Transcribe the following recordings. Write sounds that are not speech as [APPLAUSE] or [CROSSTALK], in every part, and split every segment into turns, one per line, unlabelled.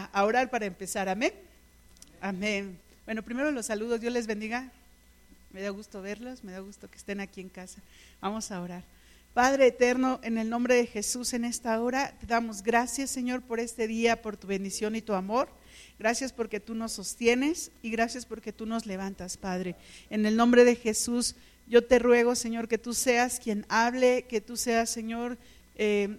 a orar para empezar. Amén. Amén. Bueno, primero los saludos. Dios les bendiga. Me da gusto verlos, me da gusto que estén aquí en casa. Vamos a orar. Padre eterno, en el nombre de Jesús en esta hora, te damos gracias, Señor, por este día, por tu bendición y tu amor. Gracias porque tú nos sostienes y gracias porque tú nos levantas, Padre. En el nombre de Jesús, yo te ruego, Señor, que tú seas quien hable, que tú seas, Señor, eh,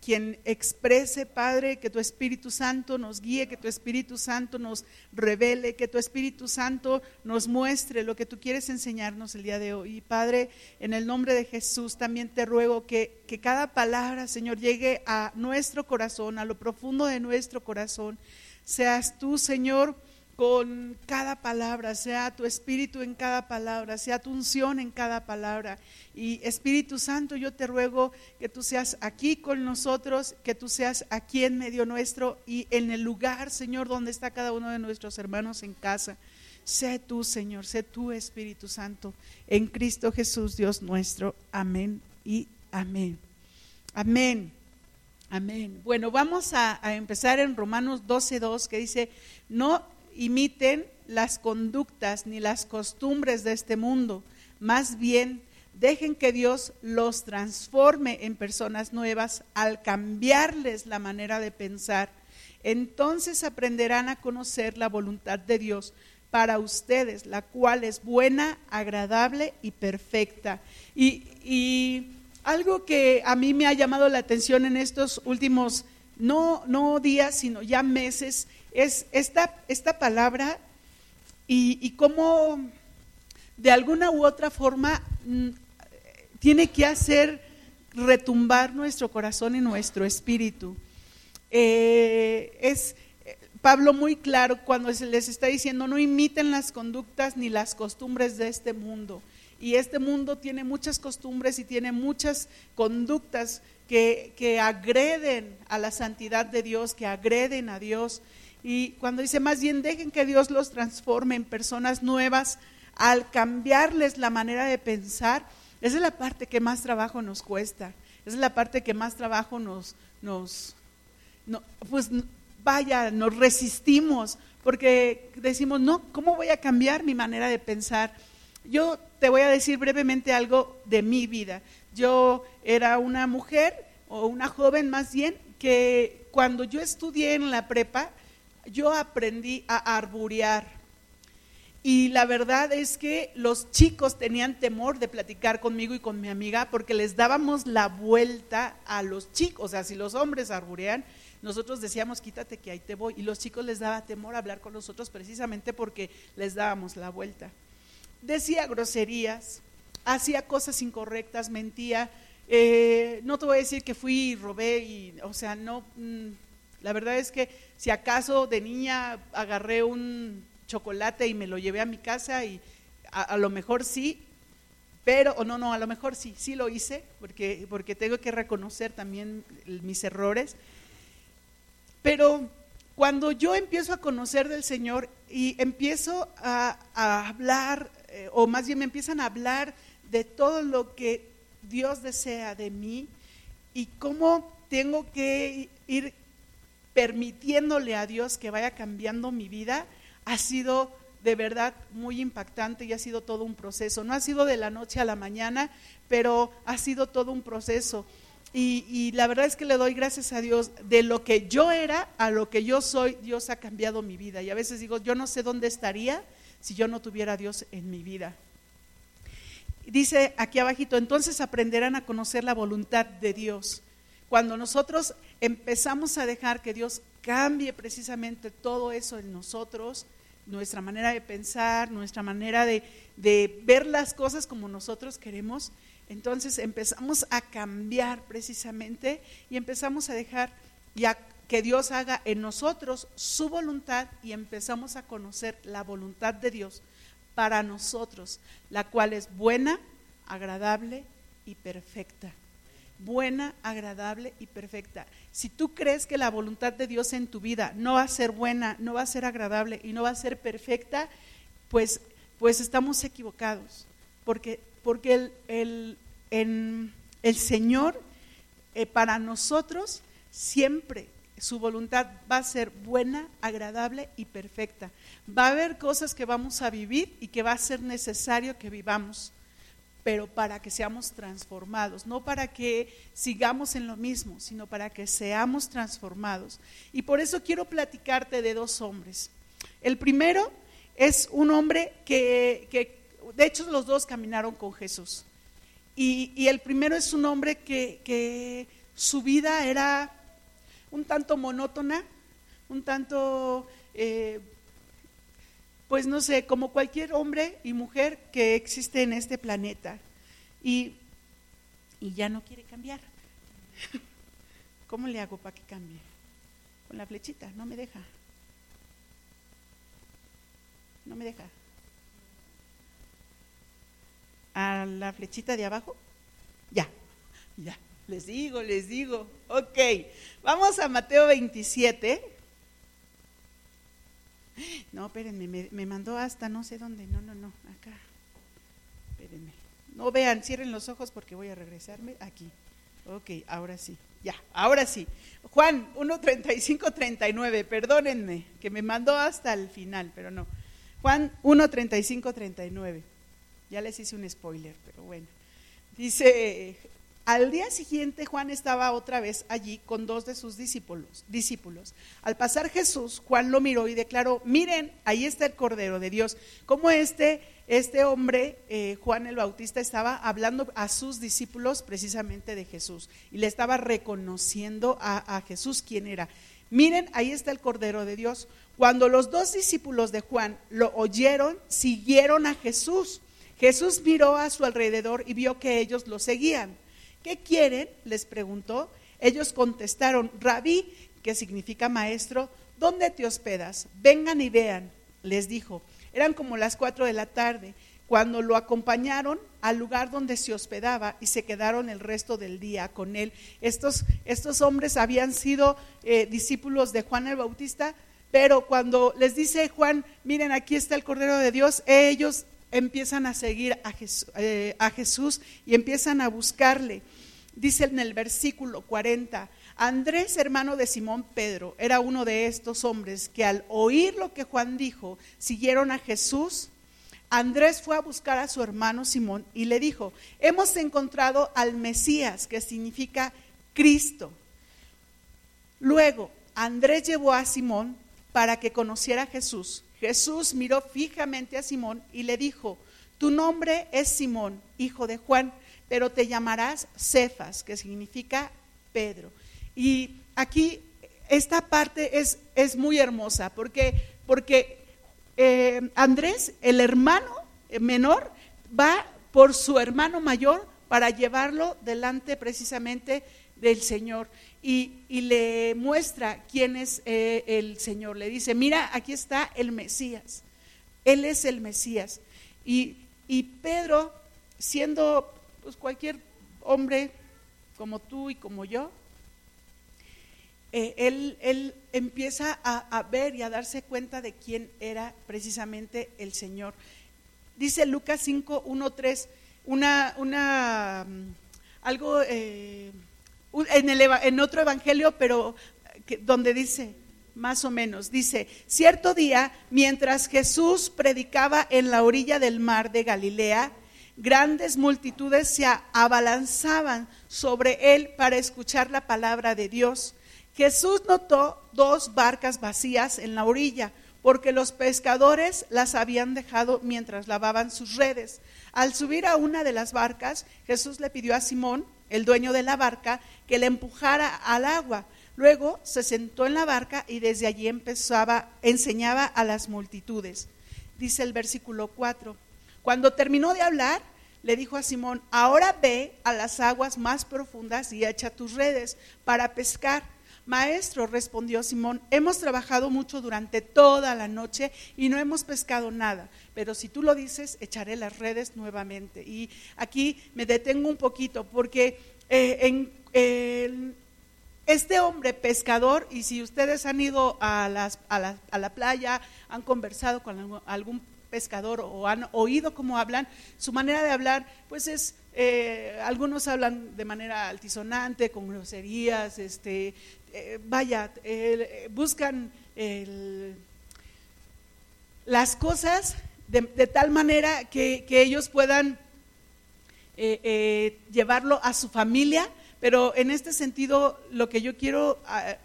quien exprese, Padre, que tu Espíritu Santo nos guíe, que tu Espíritu Santo nos revele, que tu Espíritu Santo nos muestre lo que tú quieres enseñarnos el día de hoy. Y Padre, en el nombre de Jesús también te ruego que, que cada palabra, Señor, llegue a nuestro corazón, a lo profundo de nuestro corazón. Seas tú, Señor, con cada palabra, sea tu espíritu en cada palabra, sea tu unción en cada palabra. Y Espíritu Santo, yo te ruego que tú seas aquí con nosotros, que tú seas aquí en medio nuestro y en el lugar, Señor, donde está cada uno de nuestros hermanos en casa. Sé tú, Señor, sé tú, Espíritu Santo, en Cristo Jesús, Dios nuestro. Amén y amén. Amén. Amén. Bueno, vamos a, a empezar en Romanos 12.2 que dice, no imiten las conductas ni las costumbres de este mundo, más bien dejen que Dios los transforme en personas nuevas al cambiarles la manera de pensar. Entonces aprenderán a conocer la voluntad de Dios para ustedes, la cual es buena, agradable y perfecta. Y, algo que a mí me ha llamado la atención en estos últimos, no, no días, sino ya meses, es esta, esta palabra y, cómo de alguna u otra forma mm, tiene que hacer retumbar nuestro corazón y nuestro espíritu. Eh, es Pablo muy claro cuando se les está diciendo no imiten las conductas ni las costumbres de este mundo. Y este mundo tiene muchas costumbres y tiene muchas conductas que, que agreden a la santidad de Dios, que agreden a Dios. Y cuando dice, más bien dejen que Dios los transforme en personas nuevas al cambiarles la manera de pensar, esa es la parte que más trabajo nos cuesta, esa es la parte que más trabajo nos, nos pues vaya, nos resistimos, porque decimos, no, ¿cómo voy a cambiar mi manera de pensar? Yo te voy a decir brevemente algo de mi vida. Yo era una mujer, o una joven más bien, que cuando yo estudié en la prepa, yo aprendí a arburear. Y la verdad es que los chicos tenían temor de platicar conmigo y con mi amiga porque les dábamos la vuelta a los chicos. O sea, si los hombres arburean, nosotros decíamos, quítate que ahí te voy. Y los chicos les daba temor hablar con nosotros precisamente porque les dábamos la vuelta. Decía groserías, hacía cosas incorrectas, mentía. Eh, no te voy a decir que fui y robé, y, o sea, no. Mm, la verdad es que si acaso de niña agarré un chocolate y me lo llevé a mi casa y a, lo mejor sí, pero, o no, no, a lo mejor sí, sí lo hice, porque, porque tengo que reconocer también mis errores. Pero cuando yo empiezo a conocer del Señor y empiezo a, hablar, eh, o más bien me empiezan a hablar de todo lo que Dios desea de mí y cómo tengo que ir permitiéndole a Dios que vaya cambiando mi vida, ha sido de verdad muy impactante y ha sido todo un proceso. No ha sido de la noche a la mañana, pero ha sido todo un proceso. Y, la verdad es que le doy gracias a Dios de lo que yo era a lo que yo soy, Dios ha cambiado mi vida. Y a veces digo, yo no sé dónde estaría si yo no tuviera a Dios en mi vida. Dice aquí abajito, entonces aprenderán a conocer la voluntad de Dios. Cuando nosotros empezamos a dejar que Dios cambie precisamente todo eso en nosotros, nuestra manera de pensar, nuestra manera de, ver las cosas como nosotros queremos, entonces empezamos a cambiar precisamente y empezamos a dejar ya que Dios haga en nosotros su voluntad y empezamos a conocer la voluntad de Dios para nosotros, la cual es buena, agradable y perfecta buena, agradable y perfecta. Si tú crees que la voluntad de Dios en tu vida no va a ser buena, no va a ser agradable y no va a ser perfecta, pues, pues estamos equivocados. Porque, porque el, el, Señor eh, para nosotros siempre, su voluntad va a ser buena, agradable y perfecta. Va a haber cosas que vamos a vivir y que va a ser necesario que vivamos, pero para que seamos transformados, no para que sigamos en lo mismo, sino para que seamos transformados. Y por eso quiero platicarte de dos hombres. El primero es un hombre que, de hecho los dos caminaron con Jesús. Y, el primero es un hombre que su vida era un tanto monótona, un tanto, eh, pues no sé, como cualquier hombre y mujer que existe en este planeta. Y, y ya no quiere cambiar. [LAUGHS] ¿Cómo le hago para que cambie? Con la flechita, no me deja. No me deja. A la flechita de abajo. Ya, ya. Les digo, les digo. Ok, vamos a Mateo 27. No, espérenme, me, mandó hasta no sé dónde. No, no, no, acá. Espérenme. No vean, cierren los ojos porque voy a regresarme aquí. Ok, ahora sí. Ya, ahora sí. Juan 1.35, 39, perdónenme, que me mandó hasta el final, pero no. Juan 1.35, 39. Ya les hice un spoiler, pero bueno. Dice al día siguiente Juan estaba otra vez allí con dos de sus discípulos. discípulos. Al pasar Jesús, Juan lo miró y declaró, miren, ahí está el Cordero de Dios. Como este, este hombre, eh, Juan el Bautista, estaba hablando a sus discípulos precisamente de Jesús y le estaba reconociendo a, a Jesús quién era. Miren, ahí está el Cordero de Dios. Cuando los dos discípulos de Juan lo oyeron, siguieron a Jesús. Jesús miró a su alrededor y vio que ellos lo seguían. ¿Qué quieren? les preguntó. Ellos contestaron, rabí, que significa maestro, ¿dónde te hospedas? Vengan y vean, les dijo. Eran como las cuatro de la tarde cuando lo acompañaron al lugar donde se hospedaba y se quedaron el resto del día con él. Estos, estos hombres habían sido eh, discípulos de Juan el Bautista, pero cuando les dice Juan, miren, aquí está el Cordero de Dios, ellos empiezan a seguir eh, a Jesús, y empiezan a buscarle. Dice en el versículo 40, Andrés, hermano de Simón Pedro, era uno de estos hombres que al oír lo que Juan dijo, siguieron a Jesús. Andrés fue a buscar a su hermano Simón y le dijo, hemos encontrado al Mesías, que significa Cristo. Luego, Andrés llevó a Simón para que conociera a Jesús. Jesús miró fijamente a Simón y le dijo, tu nombre es Simón, hijo de Juan, pero te llamarás Cefas, que significa Pedro. Y aquí esta parte es, es muy hermosa, porque, porque eh, Andrés, el hermano menor, va por su hermano mayor para llevarlo delante precisamente del Señor y, le muestra quién es eh, el Señor. Le dice, mira, aquí está el Mesías. Él es el Mesías. Y, Pedro, siendo pues, cualquier hombre como tú y como yo, eh, él, él, empieza a, ver y a darse cuenta de quién era precisamente el Señor. Dice Lucas 5, 1, 3, una, una, mm, algo... Eh, en, el, en otro evangelio, pero donde dice, más o menos, dice, cierto día, mientras Jesús predicaba en la orilla del mar de Galilea, grandes multitudes se abalanzaban sobre él para escuchar la palabra de Dios. Jesús notó dos barcas vacías en la orilla, porque los pescadores las habían dejado mientras lavaban sus redes. Al subir a una de las barcas, Jesús le pidió a Simón, el dueño de la barca, que le empujara al agua. Luego se sentó en la barca y desde allí empezaba, enseñaba a las multitudes. Dice el versículo 4. Cuando terminó de hablar, le dijo a Simón, ahora ve a las aguas más profundas y echa tus redes para pescar. Maestro, respondió Simón, hemos trabajado mucho durante toda la noche y no hemos pescado nada, pero si tú lo dices, echaré las redes nuevamente. Y aquí me detengo un poquito porque eh, en, este hombre pescador, y si ustedes han ido a, la playa, han conversado con algún pescador o han oído cómo hablan, su manera de hablar, pues es, eh, algunos hablan de manera altisonante, con groserías, este, vaya, buscan las cosas de, tal manera que, ellos puedan llevarlo a su familia, pero en este sentido lo que yo quiero ah,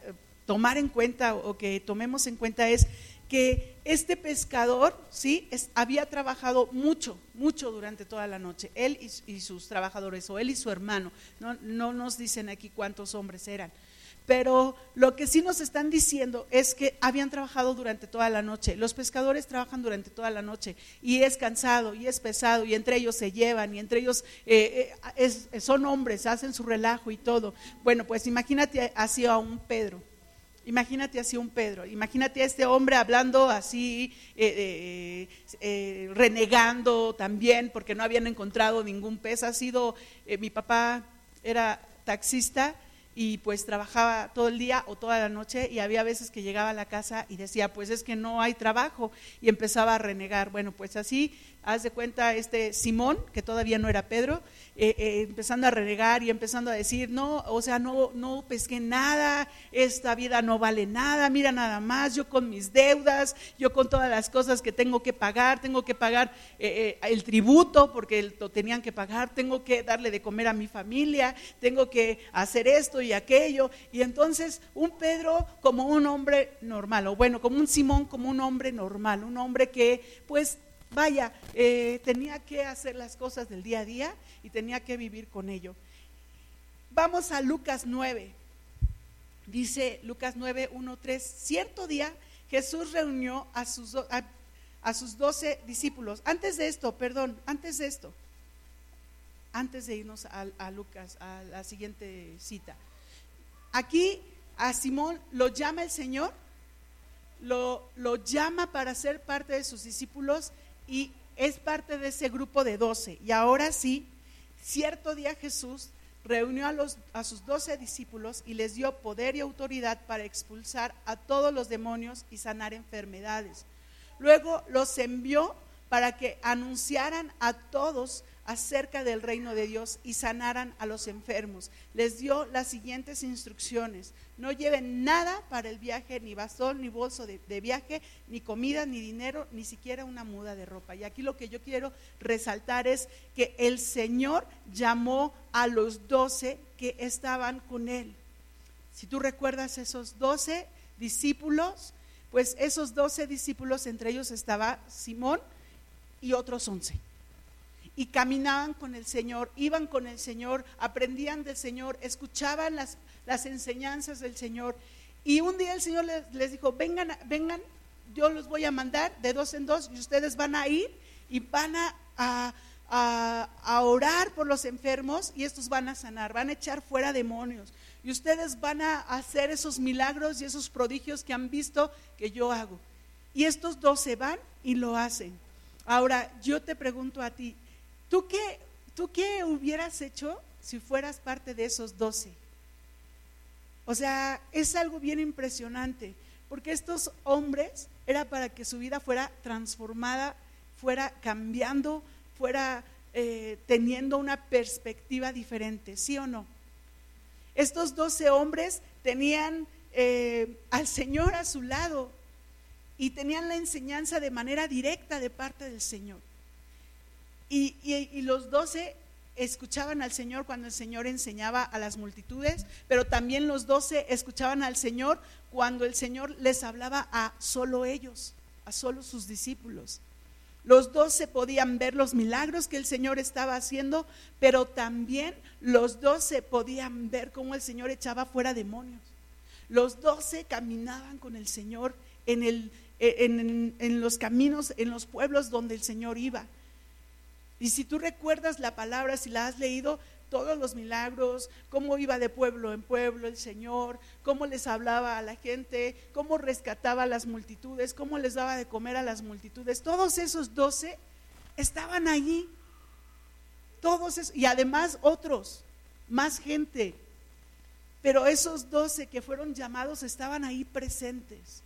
tomar en cuenta o que tomemos en cuenta es que este pescador, ¿sí? había trabajado mucho, mucho durante toda la noche, él y, sus trabajadores, o él y su hermano, no, no nos dicen aquí cuántos hombres eran, pero lo que sí nos están diciendo es que habían trabajado durante toda la noche. Los pescadores trabajan durante toda la noche y es cansado y es pesado y entre ellos se llevan y entre ellos eh, eh, son hombres, hacen su relajo y todo. Bueno, pues imagínate así a un Pedro Imagínate así un Pedro, imagínate a este hombre hablando así, eh, eh, eh, renegando también porque no habían encontrado ningún pez. Ha sido, mi papá era taxista y pues trabajaba todo el día o toda la noche y había veces que llegaba a la casa y decía, pues es que no hay trabajo y empezaba a renegar. Bueno, pues así, haz de cuenta este Simón, que todavía no era Pedro, eh, eh, empezando a renegar y empezando a decir, no, o sea, no, no pesqué nada, esta vida no vale nada, mira nada más, yo con mis deudas, yo con todas las cosas que tengo que pagar, tengo que pagar eh, el tributo porque lo tenían que pagar, tengo que darle de comer a mi familia, tengo que hacer esto y aquello. Y entonces un Pedro como un hombre normal, o bueno, como un Simón como un hombre normal, un hombre que pues vaya, tenía que hacer las cosas del día a día y tenía que vivir con ello. Vamos a Lucas 9. Dice Lucas 9, 1, 3. Cierto día Jesús reunió a sus, a, sus doce discípulos. Antes de esto, perdón, antes de esto, antes de irnos a, Lucas, a la siguiente cita. Aquí a Simón lo llama el Señor, lo, lo llama para ser parte de sus discípulos y es parte de ese grupo de doce. Y ahora sí, Cierto día Jesús reunió a, los, a sus doce discípulos y les dio poder y autoridad para expulsar a todos los demonios y sanar enfermedades. Luego los envió para que anunciaran a todos acerca del reino de Dios y sanaran a los enfermos. Les dio las siguientes instrucciones. No lleven nada para el viaje, ni bastón, ni bolso de, viaje, ni comida, ni dinero, ni siquiera una muda de ropa. Y aquí lo que yo quiero resaltar es que el Señor llamó a los doce que estaban con él. Si tú recuerdas esos doce discípulos, pues esos doce discípulos, entre ellos estaba Simón y otros once y caminaban con el Señor, iban con el Señor, aprendían del Señor, escuchaban las, las enseñanzas del Señor. Y un día el Señor les, dijo, vengan, vengan, yo los voy a mandar de dos en dos y ustedes van a ir y van a, a, orar por los enfermos y estos van a sanar, van a echar fuera demonios. Y ustedes van a hacer esos milagros y esos prodigios que han visto que yo hago. Y estos dos se van y lo hacen. Ahora, yo te pregunto a ti, ¿Tú qué, ¿Tú qué hubieras hecho si fueras parte de esos doce? O sea, es algo bien impresionante, porque estos hombres era para que su vida fuera transformada, fuera cambiando, fuera eh, teniendo una perspectiva diferente, ¿sí o no? Estos doce hombres tenían eh, al Señor a su lado y tenían la enseñanza de manera directa de parte del Señor. Y, los doce escuchaban al Señor cuando el Señor enseñaba a las multitudes, pero también los doce escuchaban al Señor cuando el Señor les hablaba a solo ellos, a solo sus discípulos. Los doce podían ver los milagros que el Señor estaba haciendo, pero también los doce podían ver cómo el Señor echaba fuera demonios. Los doce caminaban con el Señor en, los caminos, en los pueblos donde el Señor iba. Y si tú recuerdas la palabra, si la has leído, todos los milagros, cómo iba de pueblo en pueblo el Señor, cómo les hablaba a la gente, cómo rescataba a las multitudes, cómo les daba de comer a las multitudes, todos esos doce estaban allí. Todos esos, y además otros, más gente. Pero esos doce que fueron llamados estaban ahí presentes.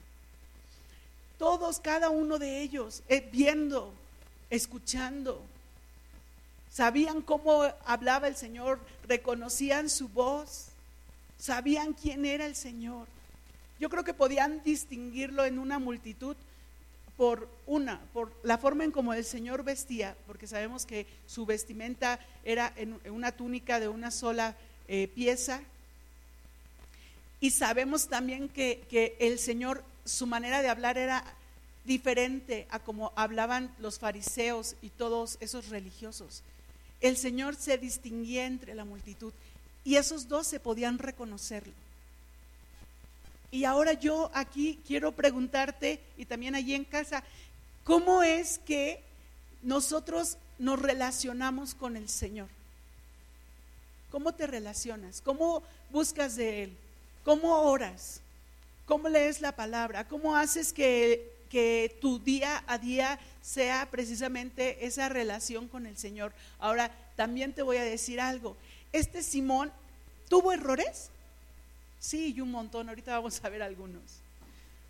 Todos, cada uno de ellos, eh, viendo, escuchando, sabían cómo hablaba el Señor, reconocían su voz. sabían quién era el Señor. Yo creo que podían distinguirlo en una multitud por una, por la forma en como el Señor vestía, porque sabemos que su vestimenta era en una túnica de una sola eh, pieza. Y sabemos también que, que el Señor, su manera de hablar era diferente a como hablaban los fariseos y todos esos religiosos. El Señor se distinguía entre la multitud y esos dos se podían reconocerlo. Y ahora yo aquí quiero preguntarte, y también allí en casa, ¿cómo es que nosotros nos relacionamos con el Señor? ¿Cómo te relacionas? ¿Cómo buscas de Él? ¿Cómo oras? ¿Cómo lees la palabra? ¿Cómo haces que, que tu día a día sea precisamente esa relación con el Señor? Ahora, también te voy a decir algo. Este Simón tuvo errores, Sí, y un montón. Ahorita vamos a ver algunos.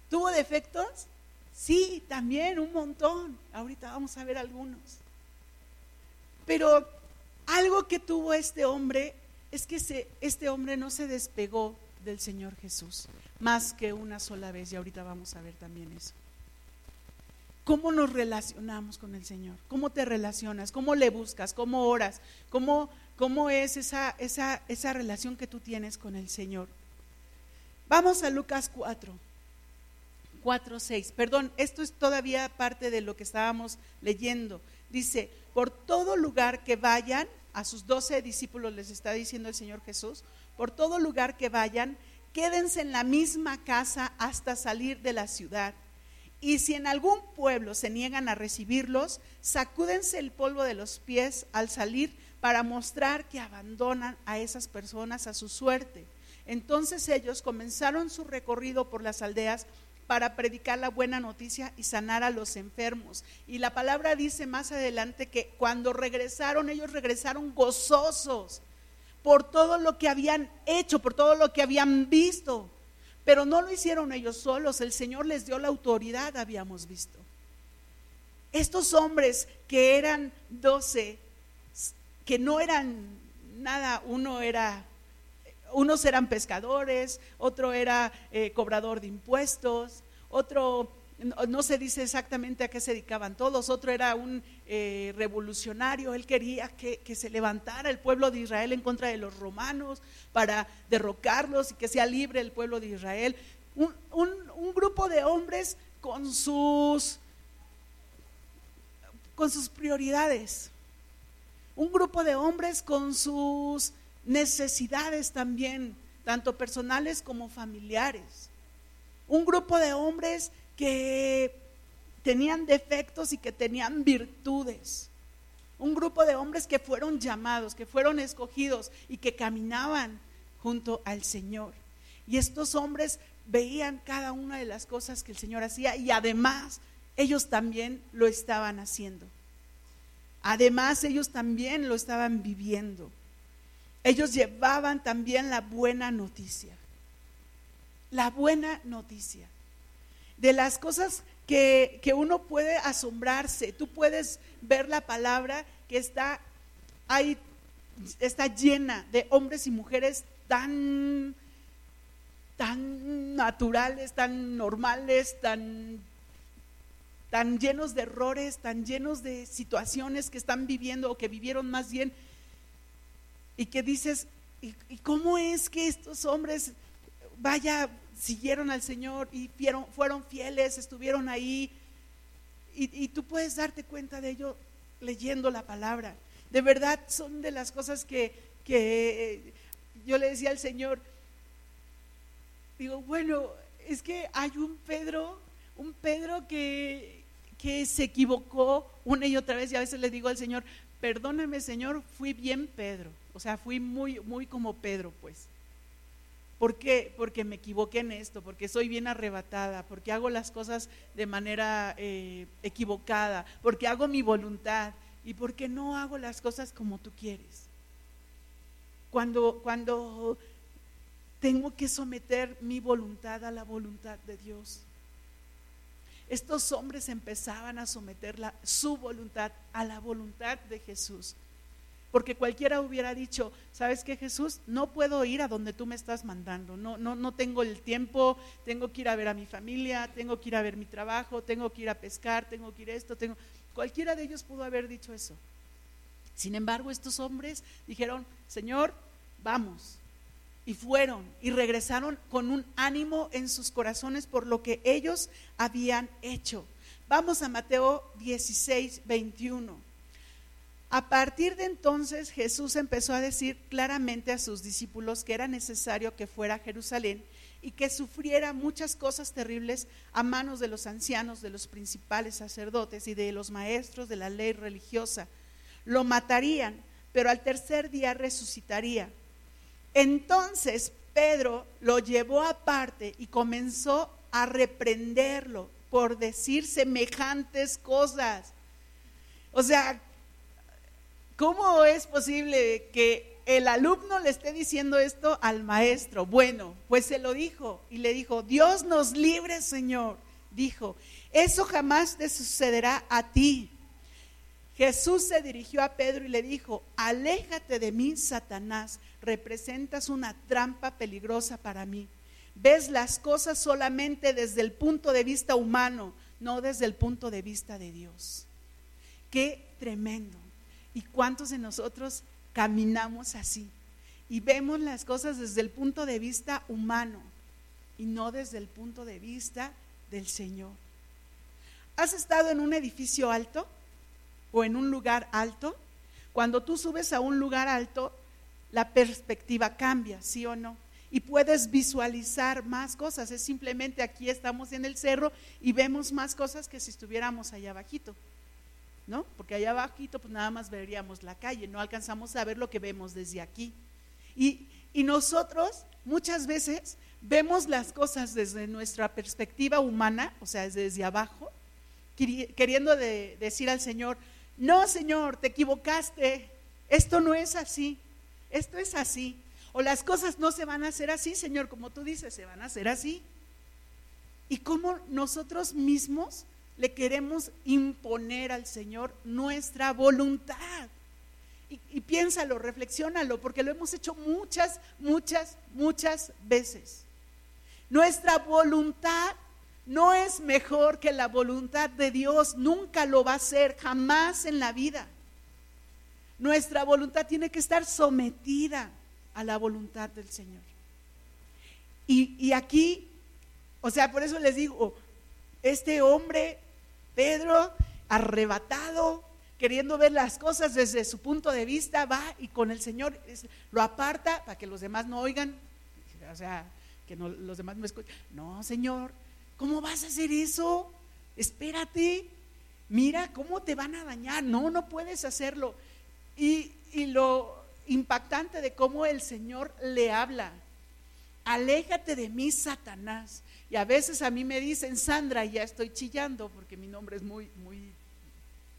¿Tuvo defectos? Sí, también un montón. Ahorita vamos a ver algunos. Pero algo que tuvo este hombre es que este hombre no se despegó del Señor Jesús más que una sola vez y ahorita vamos a ver también eso. ¿Cómo nos relacionamos con el Señor? ¿Cómo te relacionas? ¿Cómo le buscas? ¿Cómo oras? ¿Cómo, cómo es esa, esa, esa relación que tú tienes con el Señor? Vamos a Lucas 4. 4, 6. Perdón, esto es todavía parte de lo que estábamos leyendo. Dice, por todo lugar que vayan, a sus doce discípulos les está diciendo el Señor Jesús, por todo lugar que vayan, quédense en la misma casa hasta salir de la ciudad. Y si en algún pueblo se niegan a recibirlos, sacúdense el polvo de los pies al salir para mostrar que abandonan a esas personas a su suerte. Entonces ellos comenzaron su recorrido por las aldeas para predicar la buena noticia y sanar a los enfermos. Y la palabra dice más adelante que cuando regresaron, ellos regresaron gozosos por todo lo que habían hecho, por todo lo que habían visto. Pero no lo hicieron ellos solos, el Señor les dio la autoridad, habíamos visto. Estos hombres que eran doce, que no eran nada, uno era unos eran pescadores, otro era eh, cobrador de impuestos, otro no, se dice exactamente a qué se dedicaban todos, otro era un eh, revolucionario, él quería que, se levantara el pueblo de Israel en contra de los romanos para derrocarlos y que sea libre el pueblo de Israel. Un, un grupo de hombres con sus, con sus prioridades, un grupo de hombres con sus necesidades también, tanto personales como familiares. Un grupo de hombres que tenían defectos y que tenían virtudes. Un grupo de hombres que fueron llamados, que fueron escogidos y que caminaban junto al Señor. Y estos hombres veían cada una de las cosas que el Señor hacía y además ellos también lo estaban haciendo. Además ellos también lo estaban viviendo ellos llevaban también la buena noticia. La buena noticia. De las cosas que, uno puede asombrarse, tú puedes ver la palabra que está ahí, está llena de hombres y mujeres tan, tan naturales, tan normales, tan tan llenos de errores, tan llenos de situaciones que están viviendo o que vivieron más bien. Y que dices, ¿y, cómo es que estos hombres, vaya, siguieron al Señor y fueron, fieles, estuvieron ahí? Y, tú puedes darte cuenta de ello leyendo la palabra. De verdad son de las cosas que, que yo le decía al Señor, digo, bueno, es que hay un Pedro, un Pedro que, que se equivocó una y otra vez y a veces le digo al Señor, perdóname Señor, fui bien Pedro. O sea, fui muy, muy como Pedro, pues. ¿Por qué? Porque me equivoqué en esto, porque soy bien arrebatada, porque hago las cosas de manera eh, equivocada, porque hago mi voluntad y porque no hago las cosas como tú quieres. Cuando, cuando tengo que someter mi voluntad a la voluntad de Dios. Estos hombres empezaban a someter su voluntad a la voluntad de Jesús. Porque cualquiera hubiera dicho, ¿sabes qué Jesús? No puedo ir a donde tú me estás mandando, no, no, no tengo el tiempo, tengo que ir a ver a mi familia, tengo que ir a ver mi trabajo, tengo que ir a pescar, tengo que ir a esto, tengo... Cualquiera de ellos pudo haber dicho eso. Sin embargo, estos hombres dijeron, Señor, vamos. Y fueron y regresaron con un ánimo en sus corazones por lo que ellos habían hecho. Vamos a Mateo 16, 21. A partir de entonces Jesús empezó a decir claramente a sus discípulos que era necesario que fuera a Jerusalén y que sufriera muchas cosas terribles a manos de los ancianos, de los principales sacerdotes y de los maestros de la ley religiosa. Lo matarían, pero al tercer día resucitaría. Entonces Pedro lo llevó aparte y comenzó a reprenderlo por decir semejantes cosas. O sea, ¿Cómo es posible que el alumno le esté diciendo esto al maestro? Bueno, pues se lo dijo y le dijo, Dios nos libre, Señor. Dijo, eso jamás te sucederá a ti. Jesús se dirigió a Pedro y le dijo, aléjate de mí, Satanás, representas una trampa peligrosa para mí. Ves las cosas solamente desde el punto de vista humano, no desde el punto de vista de Dios. Qué tremendo. ¿Y cuántos de nosotros caminamos así? Y vemos las cosas desde el punto de vista humano y no desde el punto de vista del Señor. ¿Has estado en un edificio alto o en un lugar alto? Cuando tú subes a un lugar alto, la perspectiva cambia, ¿sí o no? Y puedes visualizar más cosas. Es simplemente aquí estamos en el cerro y vemos más cosas que si estuviéramos allá abajito. ¿No? Porque allá abajito pues nada más veríamos la calle, no alcanzamos a ver lo que vemos desde aquí. Y, nosotros muchas veces vemos las cosas desde nuestra perspectiva humana, o sea, desde abajo, queriendo decir al Señor, no Señor, te equivocaste, esto no es así, esto es así. O las cosas no se van a hacer así, Señor, como tú dices, se van a hacer así. Y cómo nosotros mismos le queremos imponer al Señor nuestra voluntad. Y, piénsalo, reflexiónalo, porque lo hemos hecho muchas, muchas, muchas veces. Nuestra voluntad no es mejor que la voluntad de Dios, nunca lo va a ser, jamás en la vida. Nuestra voluntad tiene que estar sometida a la voluntad del Señor. Y, y aquí, o sea, por eso les digo, este hombre Pedro, arrebatado, queriendo ver las cosas desde su punto de vista, va y con el Señor lo aparta para que los demás no oigan, o sea, que no, los demás no escuchen. No, Señor, ¿cómo vas a hacer eso? Espérate, mira cómo te van a dañar. No, no puedes hacerlo. Y, y lo impactante de cómo el Señor le habla. Aléjate de mí, Satanás. Y a veces a mí me dicen, Sandra, y ya estoy chillando porque mi nombre es muy, muy,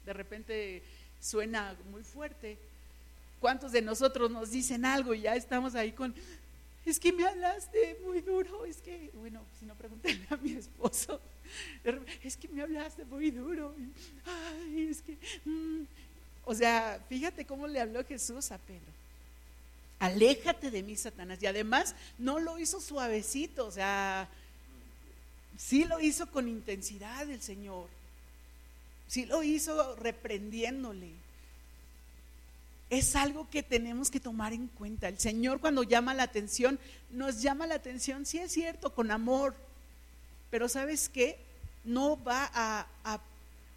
de repente suena muy fuerte. ¿Cuántos de nosotros nos dicen algo y ya estamos ahí con, es que me hablaste muy duro, es que, bueno, si no pregúntenle a mi esposo, es que me hablaste muy duro, ay, es que, mm". o sea, fíjate cómo le habló Jesús a Pedro. Aléjate de mí, Satanás. Y además no lo hizo suavecito, o sea, Sí lo hizo con intensidad el Señor. Sí lo hizo reprendiéndole. Es algo que tenemos que tomar en cuenta. El Señor cuando llama la atención, nos llama la atención, sí es cierto, con amor. Pero sabes qué? No va a,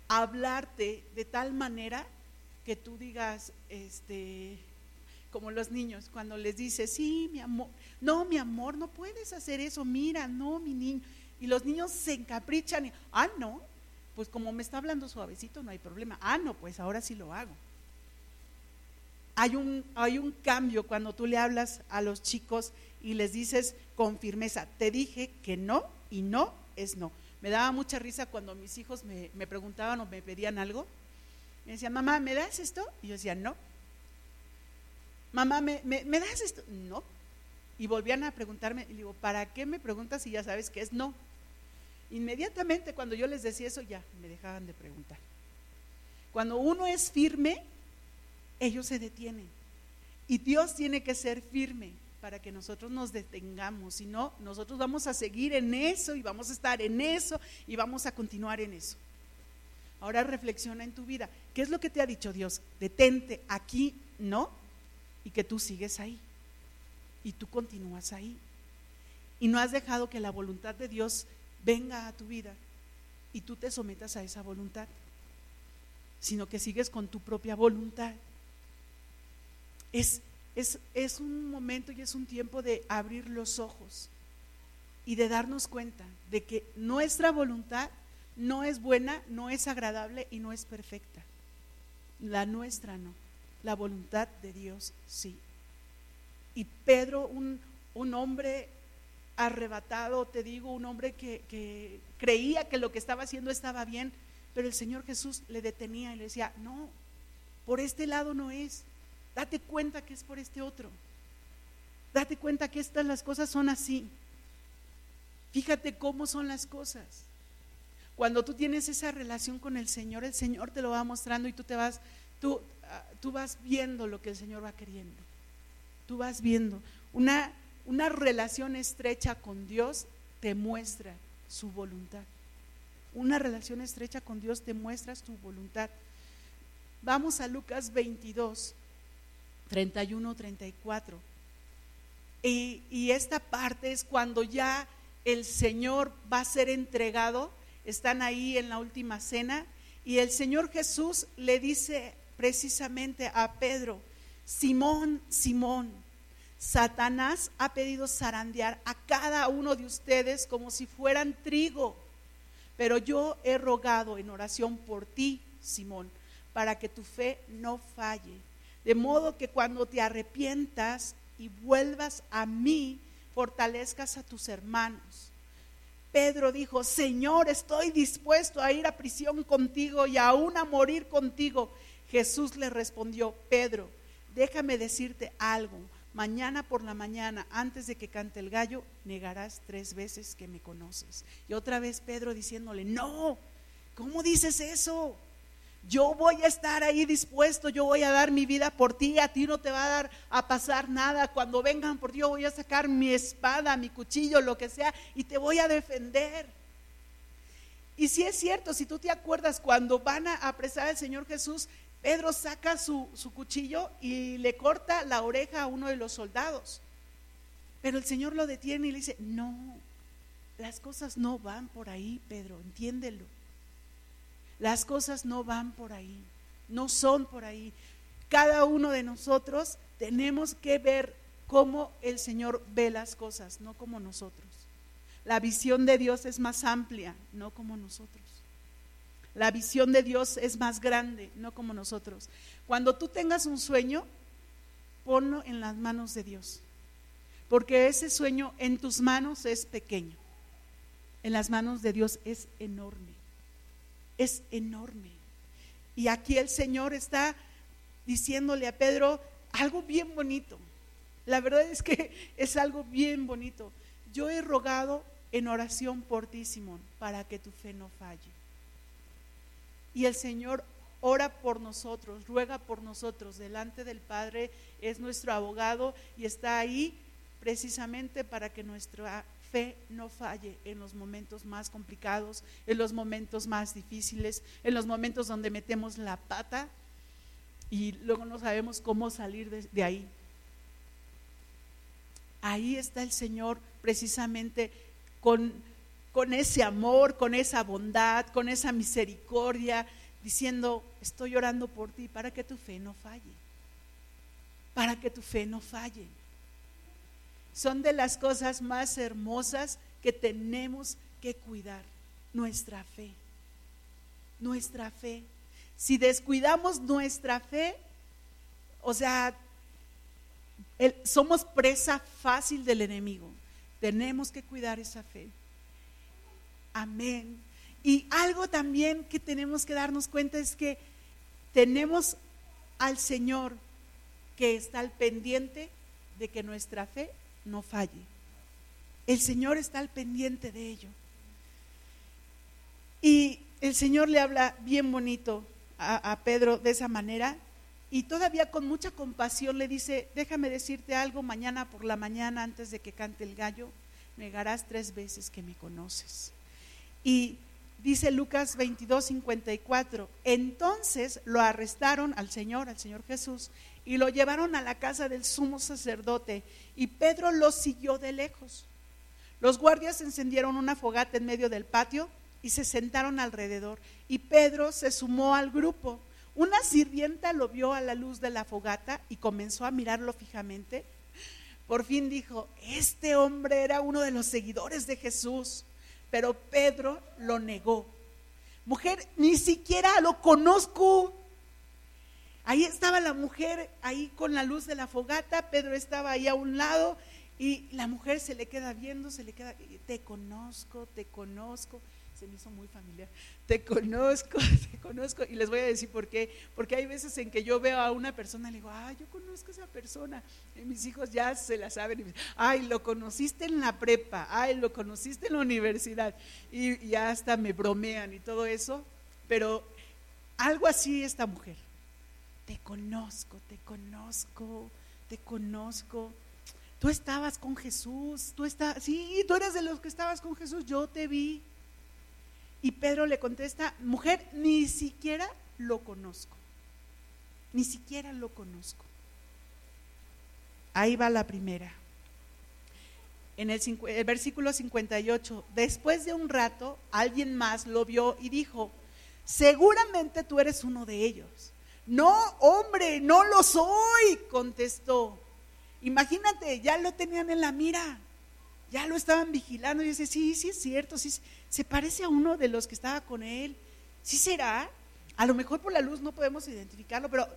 hablarte de tal manera que tú digas, este, como los niños, cuando les dices, sí, mi amor, no, mi amor, no puedes hacer eso, mira, no, mi niño. Y los niños se encaprichan y, ah, no, pues como me está hablando suavecito, no hay problema. Ah, no, pues ahora sí lo hago. Hay un, hay un cambio cuando tú le hablas a los chicos y les dices con firmeza, te dije que no y no es no. Me daba mucha risa cuando mis hijos me, preguntaban o me pedían algo. Me decían, mamá, ¿me das esto? Y yo decía, no. Mamá, ¿me, me, me das esto? No. Y volvían a preguntarme, y digo, ¿para qué me preguntas si ya sabes que es no? Inmediatamente cuando yo les decía eso, ya me dejaban de preguntar. Cuando uno es firme, ellos se detienen. Y Dios tiene que ser firme para que nosotros nos detengamos, si no, nosotros vamos a seguir en eso y vamos a estar en eso y vamos a continuar en eso. Ahora reflexiona en tu vida. ¿Qué es lo que te ha dicho Dios? Detente, aquí no, y que tú sigues ahí. Y tú continúas ahí. Y no has dejado que la voluntad de Dios venga a tu vida y tú te sometas a esa voluntad, sino que sigues con tu propia voluntad. Es, es, es un momento y es un tiempo de abrir los ojos y de darnos cuenta de que nuestra voluntad no es buena, no es agradable y no es perfecta. La nuestra no, la voluntad de Dios sí. Y Pedro, un, un hombre arrebatado, te digo, un hombre que, creía que lo que estaba haciendo estaba bien, pero el Señor Jesús le detenía y le decía, no, por este lado no es, date cuenta que es por este otro, date cuenta que estas las cosas son así, fíjate cómo son las cosas. Cuando tú tienes esa relación con el Señor, el Señor te lo va mostrando y tú te vas, tú, ah, tú vas viendo lo que el Señor va queriendo. Tú vas viendo. Una, una relación estrecha con Dios te muestra su voluntad. Una relación estrecha con Dios te muestra su voluntad. Vamos a Lucas 22, 31, 34. Y, y esta parte es cuando ya el Señor va a ser entregado. Están ahí en la última cena. Y el Señor Jesús le dice precisamente a Pedro, Simón, Simón, Satanás ha pedido zarandear a cada uno de ustedes como si fueran trigo, pero yo he rogado en oración por ti, Simón, para que tu fe no falle. De modo que cuando te arrepientas y vuelvas a mí, fortalezcas a tus hermanos. Pedro dijo, Señor, estoy dispuesto a ir a prisión contigo y aún a morir contigo. Jesús le respondió, Pedro, déjame decirte algo mañana por la mañana, antes de que cante el gallo, negarás tres veces que me conoces. Y otra vez Pedro diciéndole, no, ¿cómo dices eso? Yo voy a estar ahí dispuesto, yo voy a dar mi vida por ti, a ti no te va a dar a pasar nada. Cuando vengan por ti, yo voy a sacar mi espada, mi cuchillo, lo que sea, y te voy a defender. Y si es cierto, si tú te acuerdas, cuando van a apresar al Señor Jesús, Pedro saca su, cuchillo y le corta la oreja a uno de los soldados. Pero el Señor lo detiene y le dice, no, las cosas no van por ahí, Pedro, entiéndelo. Las cosas no van por ahí, no son por ahí. Cada uno de nosotros tenemos que ver cómo el Señor ve las cosas, no como nosotros. La visión de Dios es más amplia, no como nosotros. La visión de Dios es más grande, no como nosotros. Cuando tú tengas un sueño, ponlo en las manos de Dios. Porque ese sueño en tus manos es pequeño. En las manos de Dios es enorme. Es enorme. Y aquí el Señor está diciéndole a Pedro algo bien bonito. La verdad es que [LAUGHS] es algo bien bonito. Yo he rogado en oración por ti, Simón, para que tu fe no falle. Y el Señor ora por nosotros, ruega por nosotros delante del Padre, es nuestro abogado y está ahí precisamente para que nuestra fe no falle en los momentos más complicados, en los momentos más difíciles, en los momentos donde metemos la pata y luego no sabemos cómo salir de, ahí. Ahí está el Señor precisamente con con ese amor, con esa bondad, con esa misericordia, diciendo, estoy orando por ti para que tu fe no falle, para que tu fe no falle. Son de las cosas más hermosas que tenemos que cuidar, nuestra fe, nuestra fe. Si descuidamos nuestra fe, o sea, somos presa fácil del enemigo. Tenemos que cuidar esa fe. Amén. Y algo también que tenemos que darnos cuenta es que tenemos al Señor que está al pendiente de que nuestra fe no falle. El Señor está al pendiente de ello. Y el Señor le habla bien bonito a, a Pedro de esa manera y todavía con mucha compasión le dice, déjame decirte algo, mañana por la mañana antes de que cante el gallo, negarás tres veces que me conoces. Y dice Lucas 22, 54, entonces lo arrestaron al Señor, al Señor Jesús, y lo llevaron a la casa del sumo sacerdote, y Pedro lo siguió de lejos. Los guardias encendieron una fogata en medio del patio y se sentaron alrededor, y Pedro se sumó al grupo. Una sirvienta lo vio a la luz de la fogata y comenzó a mirarlo fijamente. Por fin dijo, este hombre era uno de los seguidores de Jesús, pero Pedro lo negó. Mujer, ni siquiera lo conozco. Ahí estaba la mujer, ahí con la luz de la fogata, Pedro estaba ahí a un lado y la mujer se le queda viendo, se le queda, te conozco, te conozco se me hizo muy familiar. Te conozco, [LAUGHS] te conozco. Y les voy a decir por qué. Porque hay veces en que yo veo a una persona y le digo, ay, yo conozco a esa persona. Y mis hijos ya se la saben. Y ay, lo conociste en la prepa. Ay, lo conociste en la universidad. Y, ya hasta me bromean y todo eso. Pero algo así esta mujer. Te conozco, te conozco, te conozco. Tú estabas con Jesús, tú estás, sí, tú eres de los que estabas con Jesús, yo te vi. Y Pedro le contesta, mujer, ni siquiera lo conozco. Ni siquiera lo conozco. Ahí va la primera. En el, el, versículo 58, después de un rato, alguien más lo vio y dijo, seguramente tú eres uno de ellos. No, hombre, no lo soy, contestó. Imagínate, ya lo tenían en la mira ya lo estaban vigilando y dice, sí, sí es cierto, sí, se parece a uno de los que estaba con él. ¿Sí será? A lo mejor por la luz no podemos identificarlo, pero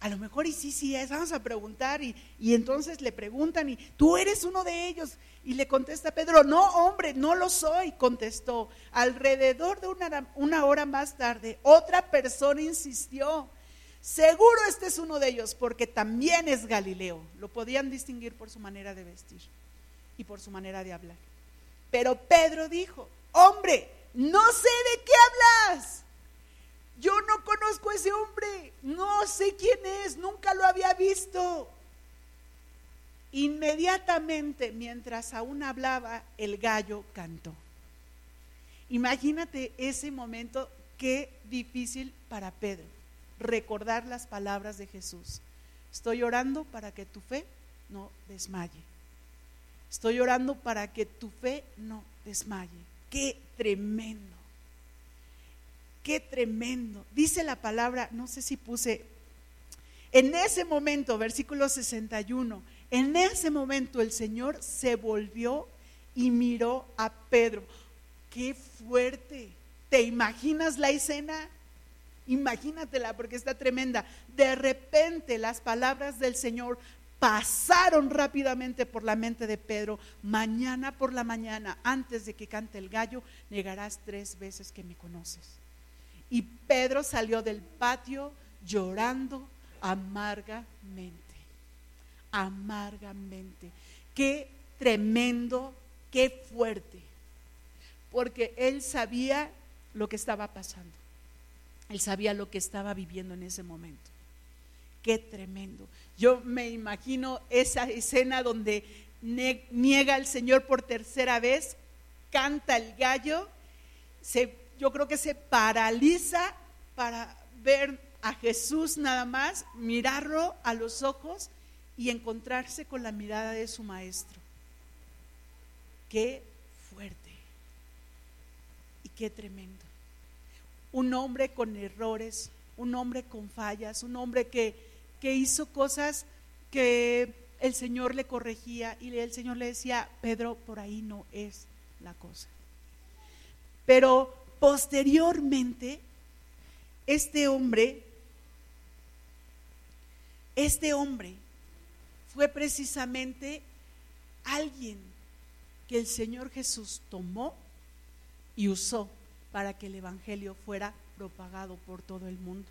a lo mejor y sí, sí es, vamos a preguntar y, entonces le preguntan y tú eres uno de ellos. Y le contesta Pedro, no hombre, no lo soy, contestó. Alrededor de una, una hora más tarde, otra persona insistió, seguro este es uno de ellos porque también es Galileo. Lo podían distinguir por su manera de vestir y por su manera de hablar. Pero Pedro dijo, hombre, no sé de qué hablas. Yo no conozco a ese hombre, no sé quién es, nunca lo había visto. Inmediatamente, mientras aún hablaba, el gallo cantó. Imagínate ese momento, qué difícil para Pedro recordar las palabras de Jesús. Estoy orando para que tu fe no desmaye. Estoy orando para que tu fe no desmaye. Qué tremendo. Qué tremendo. Dice la palabra, no sé si puse, en ese momento, versículo 61, en ese momento el Señor se volvió y miró a Pedro. Qué fuerte. ¿Te imaginas la escena? Imagínatela porque está tremenda. De repente las palabras del Señor pasaron rápidamente por la mente de Pedro, mañana por la mañana, antes de que cante el gallo, negarás tres veces que me conoces. Y Pedro salió del patio llorando amargamente, amargamente. Qué tremendo, qué fuerte, porque él sabía lo que estaba pasando, él sabía lo que estaba viviendo en ese momento. Qué tremendo. Yo me imagino esa escena donde niega al Señor por tercera vez, canta el gallo, yo creo que se paraliza para ver a Jesús nada más, mirarlo a los ojos y encontrarse con la mirada de su maestro. Qué fuerte y qué tremendo. Un hombre con errores, un hombre con fallas, un hombre que que hizo cosas que el Señor le corregía y el Señor le decía, Pedro, por ahí no es la cosa. Pero posteriormente, este hombre, este hombre fue precisamente alguien que el Señor Jesús tomó y usó para que el Evangelio fuera propagado por todo el mundo.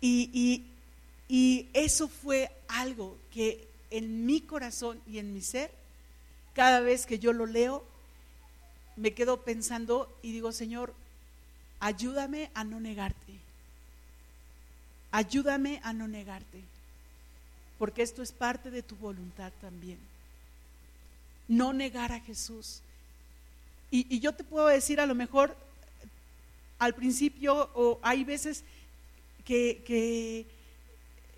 Y, eso fue algo que en mi corazón y en mi ser, cada vez que yo lo leo, me quedo pensando y digo, Señor, ayúdame a no negarte, ayúdame a no negarte, porque esto es parte de tu voluntad también. No negar a Jesús. Y, yo te puedo decir, a lo mejor al principio, o hay veces que, que,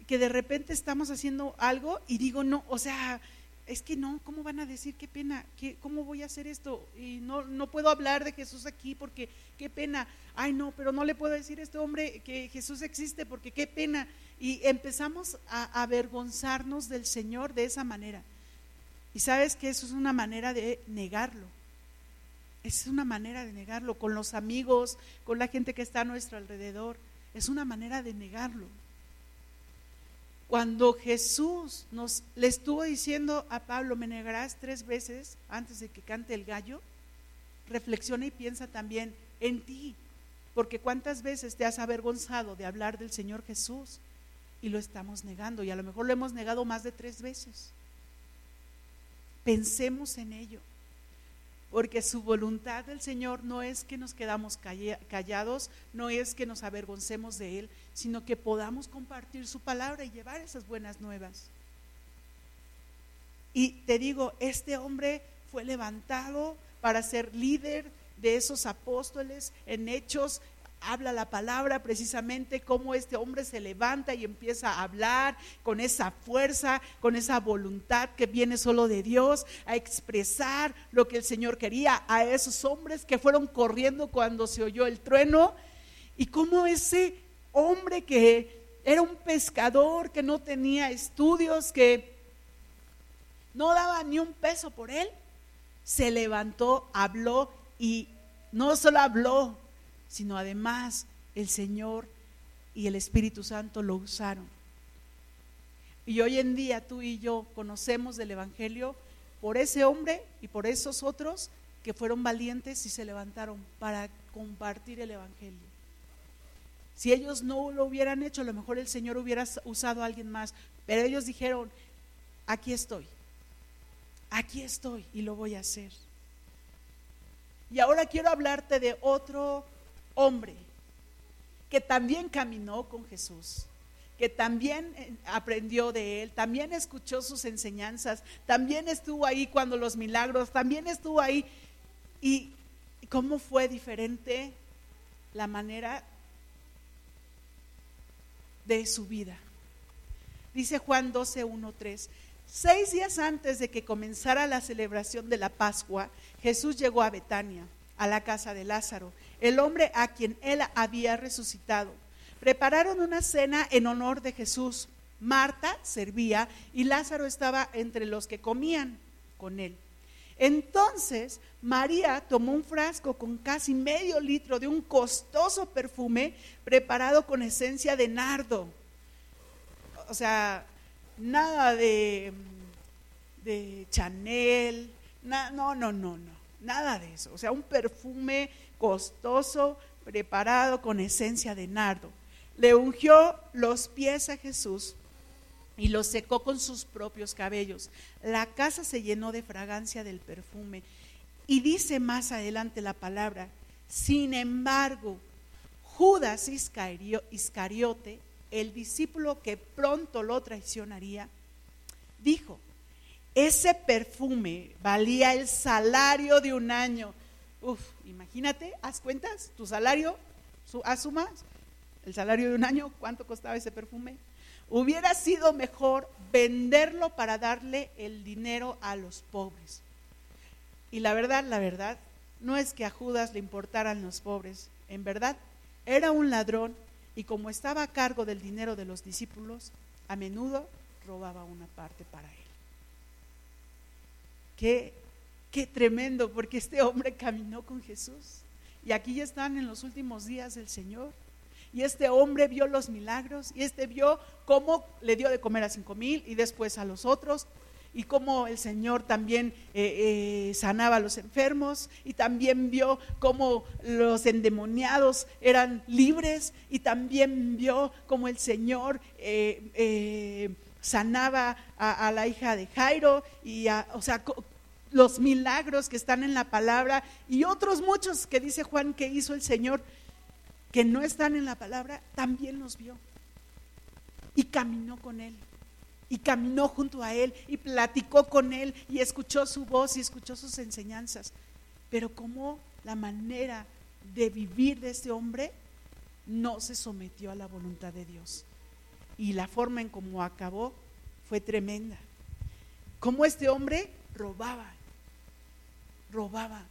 que de repente estamos haciendo algo y digo, no, o sea, es que no, ¿cómo van a decir qué pena? ¿Qué, ¿Cómo voy a hacer esto? Y no, no puedo hablar de Jesús aquí porque qué pena. Ay, no, pero no le puedo decir a este hombre que Jesús existe porque qué pena. Y empezamos a avergonzarnos del Señor de esa manera. Y sabes que eso es una manera de negarlo. Es una manera de negarlo con los amigos, con la gente que está a nuestro alrededor. Es una manera de negarlo. Cuando Jesús nos le estuvo diciendo a Pablo, me negarás tres veces antes de que cante el gallo, reflexiona y piensa también en ti, porque cuántas veces te has avergonzado de hablar del Señor Jesús y lo estamos negando, y a lo mejor lo hemos negado más de tres veces. Pensemos en ello porque su voluntad del Señor no es que nos quedamos callados, no es que nos avergoncemos de Él, sino que podamos compartir su palabra y llevar esas buenas nuevas. Y te digo, este hombre fue levantado para ser líder de esos apóstoles en hechos habla la palabra precisamente cómo este hombre se levanta y empieza a hablar con esa fuerza, con esa voluntad que viene solo de Dios, a expresar lo que el Señor quería a esos hombres que fueron corriendo cuando se oyó el trueno. Y cómo ese hombre que era un pescador, que no tenía estudios, que no daba ni un peso por él, se levantó, habló y no solo habló, sino además el Señor y el Espíritu Santo lo usaron. Y hoy en día tú y yo conocemos del Evangelio por ese hombre y por esos otros que fueron valientes y se levantaron para compartir el Evangelio. Si ellos no lo hubieran hecho, a lo mejor el Señor hubiera usado a alguien más, pero ellos dijeron, aquí estoy, aquí estoy y lo voy a hacer. Y ahora quiero hablarte de otro hombre que también caminó con Jesús, que también eh, aprendió de él, también escuchó sus enseñanzas, también estuvo ahí cuando los milagros, también estuvo ahí. ¿Y cómo fue diferente la manera de su vida? Dice Juan 12, 1, 3. Seis días antes de que comenzara la celebración de la Pascua, Jesús llegó a Betania, a la casa de Lázaro el hombre a quien él había resucitado. Prepararon una cena en honor de Jesús. Marta servía y Lázaro estaba entre los que comían con él. Entonces María tomó un frasco con casi medio litro de un costoso perfume preparado con esencia de nardo. O sea, nada de, de Chanel, no, no, no, no, nada de eso. O sea, un perfume costoso, preparado con esencia de nardo. Le ungió los pies a Jesús y los secó con sus propios cabellos. La casa se llenó de fragancia del perfume. Y dice más adelante la palabra, sin embargo, Judas Iscariote, el discípulo que pronto lo traicionaría, dijo, ese perfume valía el salario de un año Uf, imagínate, haz cuentas, tu salario, su, asumas el salario de un año, ¿cuánto costaba ese perfume? Hubiera sido mejor venderlo para darle el dinero a los pobres. Y la verdad, la verdad, no es que a Judas le importaran los pobres, en verdad, era un ladrón y como estaba a cargo del dinero de los discípulos, a menudo robaba una parte para él. Qué Qué tremendo, porque este hombre caminó con Jesús. Y aquí ya están en los últimos días del Señor. Y este hombre vio los milagros y este vio cómo le dio de comer a cinco mil y después a los otros y cómo el Señor también eh, eh, sanaba a los enfermos y también vio cómo los endemoniados eran libres y también vio cómo el Señor eh, sanaba a, la hija de Jairo y o sea los milagros que están en la palabra y otros muchos que dice Juan que hizo el Señor que no están en la palabra, también los vio. y caminó con él. Y caminó junto a él y platicó con él y escuchó su voz y escuchó sus enseñanzas. Pero como la manera de vivir de este hombre no se sometió a la voluntad de Dios. Y la forma en cómo acabó fue tremenda. Como este hombre robaba, robaba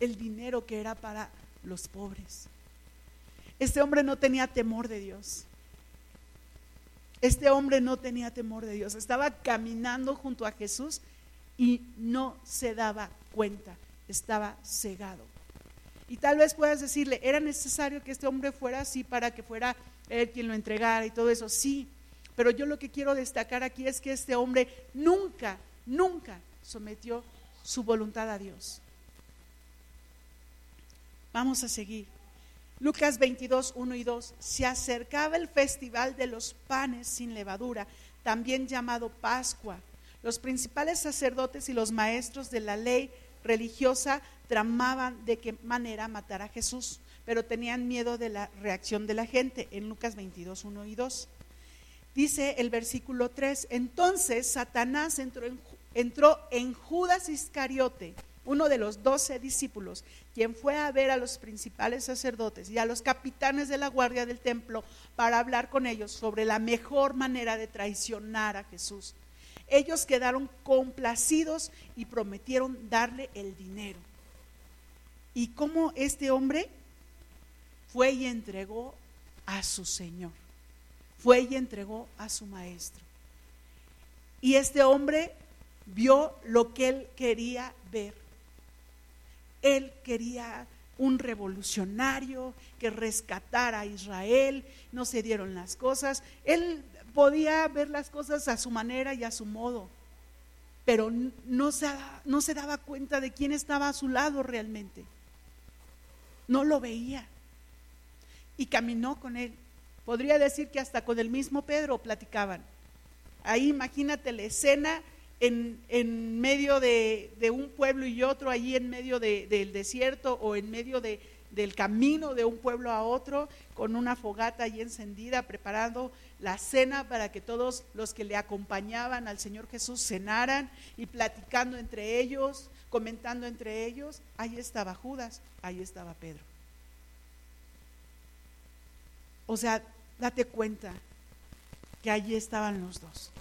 el dinero que era para los pobres. Este hombre no tenía temor de Dios. Este hombre no tenía temor de Dios. Estaba caminando junto a Jesús y no se daba cuenta. Estaba cegado. Y tal vez puedas decirle, ¿era necesario que este hombre fuera así para que fuera él quien lo entregara y todo eso? Sí, pero yo lo que quiero destacar aquí es que este hombre nunca, nunca sometió su voluntad a Dios. Vamos a seguir. Lucas 22, 1 y 2. Se acercaba el festival de los panes sin levadura, también llamado Pascua. Los principales sacerdotes y los maestros de la ley religiosa tramaban de qué manera matar a Jesús, pero tenían miedo de la reacción de la gente en Lucas 22, 1 y 2. Dice el versículo 3, entonces Satanás entró en, entró en Judas Iscariote, uno de los doce discípulos, quien fue a ver a los principales sacerdotes y a los capitanes de la guardia del templo para hablar con ellos sobre la mejor manera de traicionar a Jesús. Ellos quedaron complacidos y prometieron darle el dinero. ¿Y cómo este hombre fue y entregó a su Señor? Fue y entregó a su maestro. Y este hombre vio lo que él quería ver. Él quería un revolucionario que rescatara a Israel, no se dieron las cosas. Él podía ver las cosas a su manera y a su modo, pero no se, no se daba cuenta de quién estaba a su lado realmente. No lo veía. Y caminó con él. Podría decir que hasta con el mismo Pedro platicaban. Ahí imagínate la escena en, medio de, un pueblo y otro, allí en medio del desierto o en medio del camino de un pueblo a otro, con una fogata allí encendida, preparando la cena para que todos los que le acompañaban al Señor Jesús cenaran y platicando entre ellos, comentando entre ellos. Ahí estaba Judas, ahí estaba Pedro. O sea, date cuenta que allí estaban los dos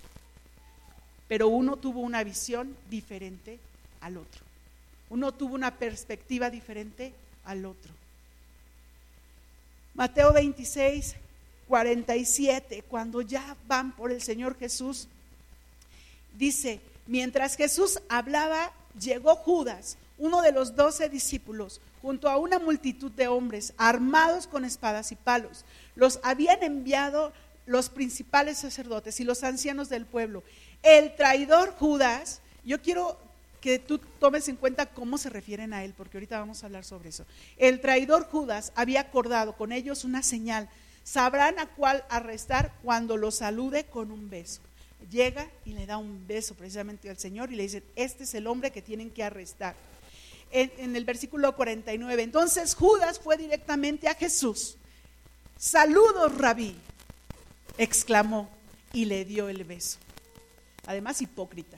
pero uno tuvo una visión diferente al otro. Uno tuvo una perspectiva diferente al otro. Mateo 26, 47, cuando ya van por el Señor Jesús, dice, mientras Jesús hablaba, llegó Judas, uno de los doce discípulos, junto a una multitud de hombres armados con espadas y palos. Los habían enviado los principales sacerdotes y los ancianos del pueblo el traidor Judas, yo quiero que tú tomes en cuenta cómo se refieren a él, porque ahorita vamos a hablar sobre eso. El traidor Judas había acordado con ellos una señal. Sabrán a cuál arrestar cuando lo salude con un beso. Llega y le da un beso precisamente al Señor y le dice, este es el hombre que tienen que arrestar. En, el versículo 49, entonces Judas fue directamente a Jesús. Saludos, rabí, exclamó y le dio el beso además hipócrita.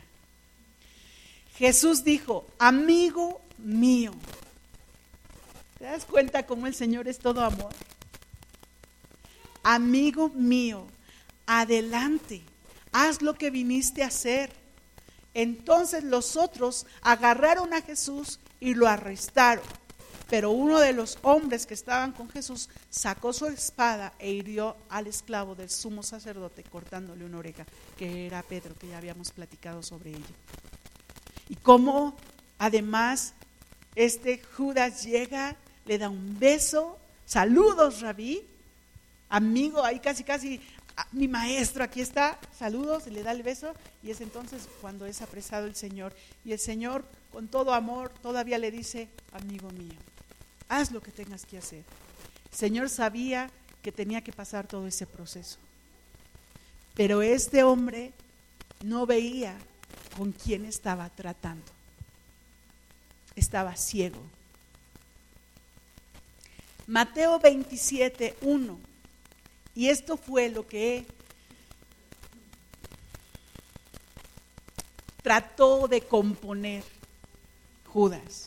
Jesús dijo, amigo mío. ¿Te das cuenta cómo el Señor es todo amor? Amigo mío, adelante, haz lo que viniste a hacer. Entonces los otros agarraron a Jesús y lo arrestaron. Pero uno de los hombres que estaban con Jesús sacó su espada e hirió al esclavo del sumo sacerdote cortándole una oreja, que era Pedro, que ya habíamos platicado sobre ello. Y cómo además este Judas llega, le da un beso, saludos rabí, amigo, ahí casi casi, ah, mi maestro, aquí está, saludos, le da el beso, y es entonces cuando es apresado el Señor. Y el Señor, con todo amor, todavía le dice, amigo mío, haz lo que tengas que hacer. El Señor sabía que tenía que pasar todo ese proceso. Pero este hombre no veía con quién estaba tratando. Estaba ciego. Mateo 27, 1. Y esto fue lo que trató de componer Judas.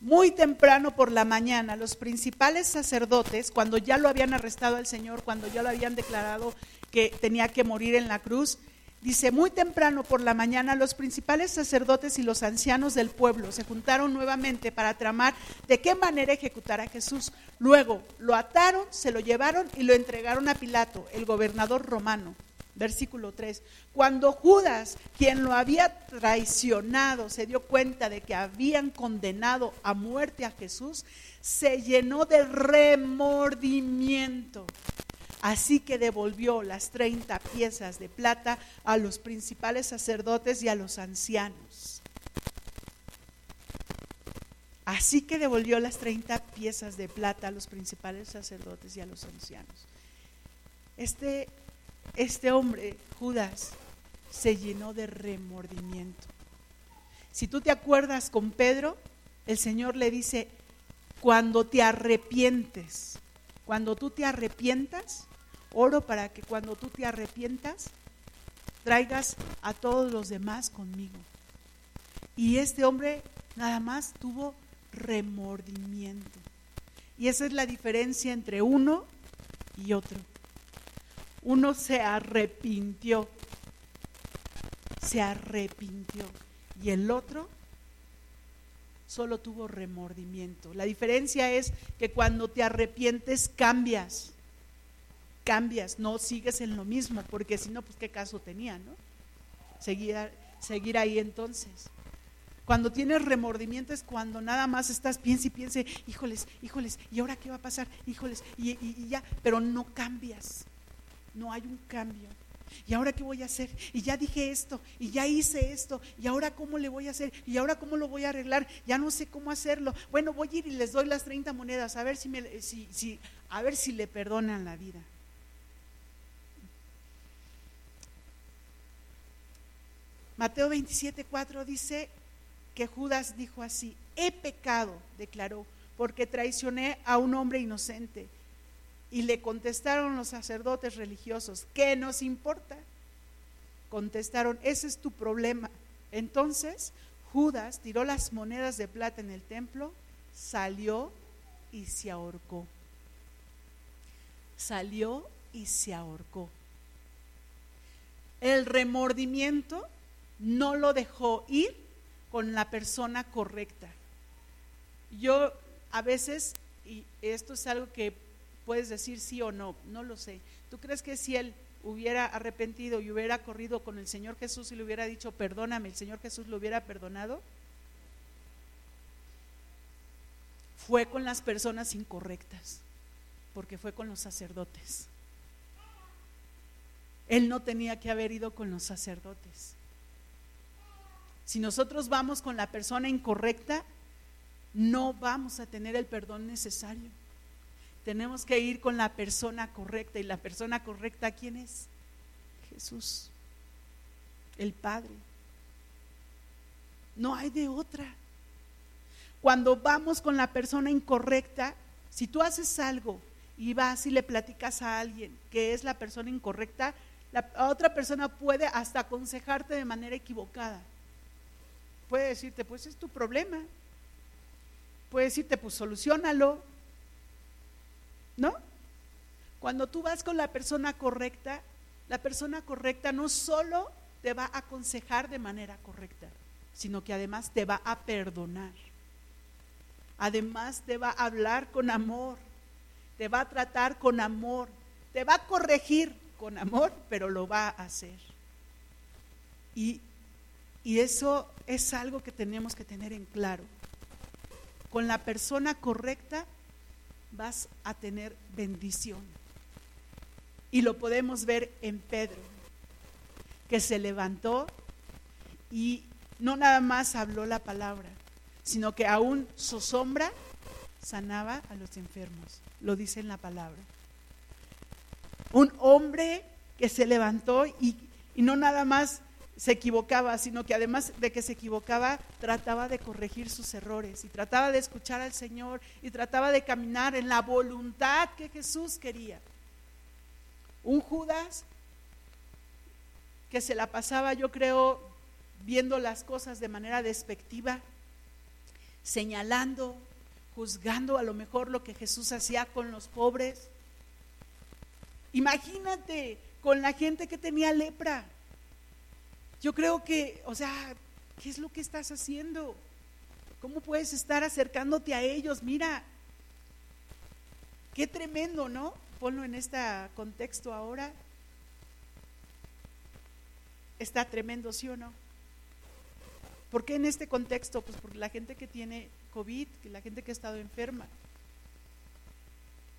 Muy temprano por la mañana, los principales sacerdotes, cuando ya lo habían arrestado al Señor, cuando ya lo habían declarado que tenía que morir en la cruz, dice, muy temprano por la mañana, los principales sacerdotes y los ancianos del pueblo se juntaron nuevamente para tramar de qué manera ejecutar a Jesús. Luego lo ataron, se lo llevaron y lo entregaron a Pilato, el gobernador romano versículo 3. Cuando Judas, quien lo había traicionado, se dio cuenta de que habían condenado a muerte a Jesús, se llenó de remordimiento. Así que devolvió las 30 piezas de plata a los principales sacerdotes y a los ancianos. Así que devolvió las 30 piezas de plata a los principales sacerdotes y a los ancianos. Este este hombre, Judas, se llenó de remordimiento. Si tú te acuerdas con Pedro, el Señor le dice, cuando te arrepientes, cuando tú te arrepientas, oro para que cuando tú te arrepientas, traigas a todos los demás conmigo. Y este hombre nada más tuvo remordimiento. Y esa es la diferencia entre uno y otro uno se arrepintió, se arrepintió y el otro solo tuvo remordimiento. La diferencia es que cuando te arrepientes cambias, cambias, no sigues en lo mismo, porque si no, pues qué caso tenía, ¿no? Seguir, seguir ahí entonces. Cuando tienes remordimiento es cuando nada más estás, piensa y piense, híjoles, híjoles, ¿y ahora qué va a pasar? Híjoles, y ya, pero no cambias no hay un cambio. ¿Y ahora qué voy a hacer? Y ya dije esto, y ya hice esto, y ahora cómo le voy a hacer, y ahora cómo lo voy a arreglar, ya no sé cómo hacerlo. Bueno, voy a ir y les doy las 30 monedas, a ver si, me, si, si, a ver si le perdonan la vida. Mateo 27, 4 dice que Judas dijo así, he pecado, declaró, porque traicioné a un hombre inocente. Y le contestaron los sacerdotes religiosos, ¿qué nos importa? Contestaron, ese es tu problema. Entonces Judas tiró las monedas de plata en el templo, salió y se ahorcó. Salió y se ahorcó. El remordimiento no lo dejó ir con la persona correcta. Yo a veces, y esto es algo que puedes decir sí o no, no lo sé. ¿Tú crees que si él hubiera arrepentido y hubiera corrido con el Señor Jesús y le hubiera dicho, perdóname, el Señor Jesús lo hubiera perdonado? Fue con las personas incorrectas, porque fue con los sacerdotes. Él no tenía que haber ido con los sacerdotes. Si nosotros vamos con la persona incorrecta, no vamos a tener el perdón necesario. Tenemos que ir con la persona correcta. ¿Y la persona correcta quién es? Jesús, el Padre. No hay de otra. Cuando vamos con la persona incorrecta, si tú haces algo y vas y le platicas a alguien que es la persona incorrecta, la otra persona puede hasta aconsejarte de manera equivocada. Puede decirte, pues es tu problema. Puede decirte, pues solucionalo. ¿No? Cuando tú vas con la persona correcta, la persona correcta no solo te va a aconsejar de manera correcta, sino que además te va a perdonar. Además te va a hablar con amor, te va a tratar con amor, te va a corregir con amor, pero lo va a hacer. Y, y eso es algo que tenemos que tener en claro. Con la persona correcta vas a tener bendición. Y lo podemos ver en Pedro, que se levantó y no nada más habló la palabra, sino que aún su sombra sanaba a los enfermos. Lo dice en la palabra. Un hombre que se levantó y, y no nada más se equivocaba, sino que además de que se equivocaba, trataba de corregir sus errores y trataba de escuchar al Señor y trataba de caminar en la voluntad que Jesús quería. Un Judas que se la pasaba, yo creo, viendo las cosas de manera despectiva, señalando, juzgando a lo mejor lo que Jesús hacía con los pobres. Imagínate con la gente que tenía lepra. Yo creo que, o sea, ¿qué es lo que estás haciendo? ¿Cómo puedes estar acercándote a ellos? Mira, qué tremendo, ¿no? Ponlo en este contexto ahora. Está tremendo, ¿sí o no? ¿Por qué en este contexto? Pues porque la gente que tiene COVID, la gente que ha estado enferma.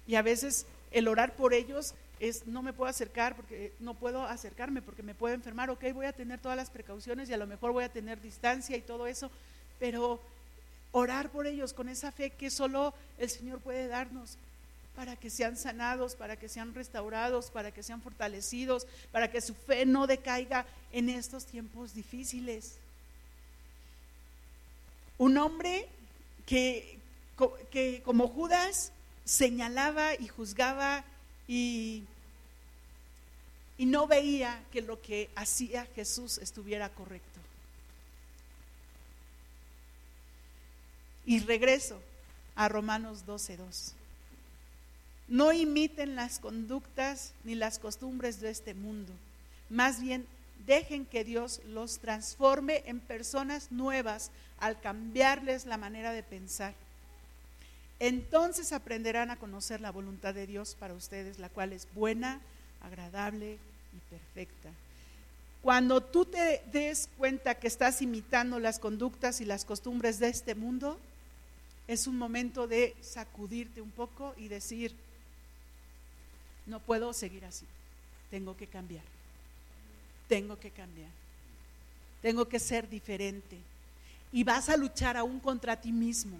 Y a veces el orar por ellos es no me puedo acercar porque no puedo acercarme porque me puedo enfermar. Ok, voy a tener todas las precauciones y a lo mejor voy a tener distancia y todo eso, pero orar por ellos con esa fe que solo el Señor puede darnos para que sean sanados, para que sean restaurados, para que sean fortalecidos, para que su fe no decaiga en estos tiempos difíciles. Un hombre que, que como Judas señalaba y juzgaba y, no veía que lo que hacía Jesús estuviera correcto. Y regreso a Romanos 12.2. No imiten las conductas ni las costumbres de este mundo. Más bien, dejen que Dios los transforme en personas nuevas al cambiarles la manera de pensar. Entonces aprenderán a conocer la voluntad de Dios para ustedes, la cual es buena, agradable y perfecta. Cuando tú te des cuenta que estás imitando las conductas y las costumbres de este mundo, es un momento de sacudirte un poco y decir, no puedo seguir así, tengo que cambiar, tengo que cambiar, tengo que ser diferente. Y vas a luchar aún contra ti mismo,